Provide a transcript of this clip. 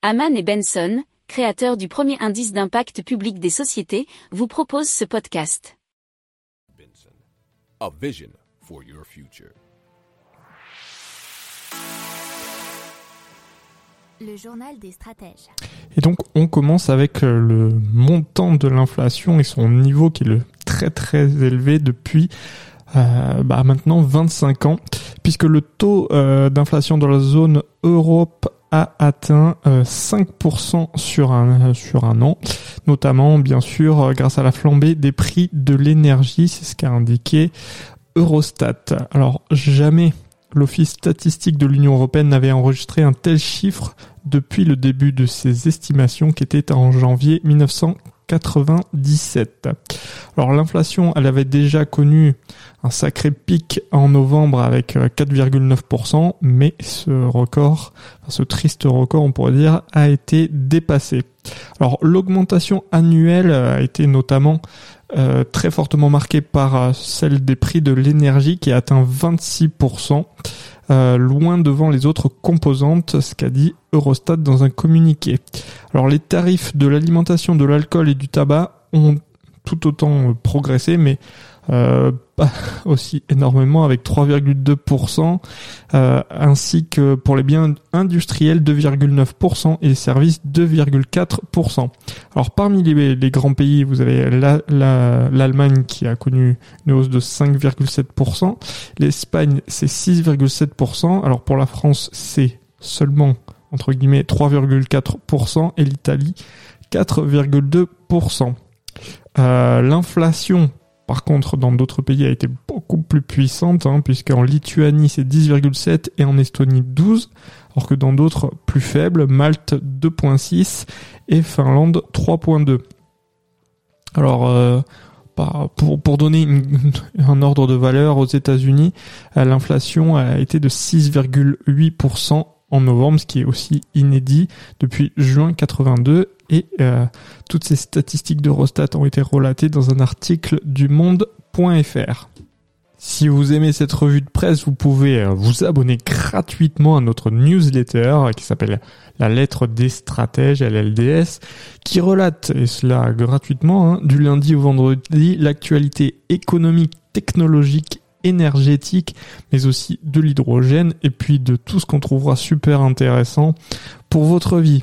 Haman et Benson, créateurs du premier indice d'impact public des sociétés, vous proposent ce podcast. Benson, a vision for your future. Le journal des stratèges. Et donc on commence avec euh, le montant de l'inflation et son niveau qui est le très très élevé depuis euh, bah, maintenant 25 ans, puisque le taux euh, d'inflation dans la zone Europe a atteint 5% sur un, sur un an, notamment bien sûr grâce à la flambée des prix de l'énergie, c'est ce qu'a indiqué Eurostat. Alors jamais l'Office statistique de l'Union européenne n'avait enregistré un tel chiffre depuis le début de ses estimations qui était en janvier 1997. Alors l'inflation, elle avait déjà connu un sacré pic en novembre avec 4,9%, euh, mais ce record, ce triste record on pourrait dire, a été dépassé. Alors l'augmentation annuelle a été notamment euh, très fortement marquée par euh, celle des prix de l'énergie qui a atteint 26%, loin devant les autres composantes, ce qu'a dit Eurostat dans un communiqué. Alors les tarifs de l'alimentation, de l'alcool et du tabac ont tout autant progressé, mais euh, pas aussi énormément avec 3,2%, euh, ainsi que pour les biens industriels 2,9% et les services 2,4%. Alors parmi les, grands pays, vous avez l'Allemagne qui a connu une hausse de 5,7%, l'Espagne c'est 6,7%, alors pour la France c'est seulement entre guillemets 3,4% et l'Italie 4,2%. Euh, L'inflation par contre, dans d'autres pays, a été beaucoup plus puissante, hein, puisqu'en Lituanie, c'est 10,7 et en Estonie, 12, alors que dans d'autres plus faibles, Malte, 2,6 et Finlande, 3,2. Alors, euh, pour, pour donner un ordre de valeur aux États-Unis, euh, l'inflation a été de 6,8% en novembre, ce qui est aussi inédit depuis juin 82 et euh, toutes ces statistiques d'Eurostat ont été relatées dans un article du monde.fr. Si vous aimez cette revue de presse, vous pouvez euh, vous abonner gratuitement à notre newsletter qui s'appelle La lettre des stratèges, LLDS, qui relate, et cela gratuitement, hein, du lundi au vendredi, l'actualité économique, technologique énergétique, mais aussi de l'hydrogène et puis de tout ce qu'on trouvera super intéressant pour votre vie.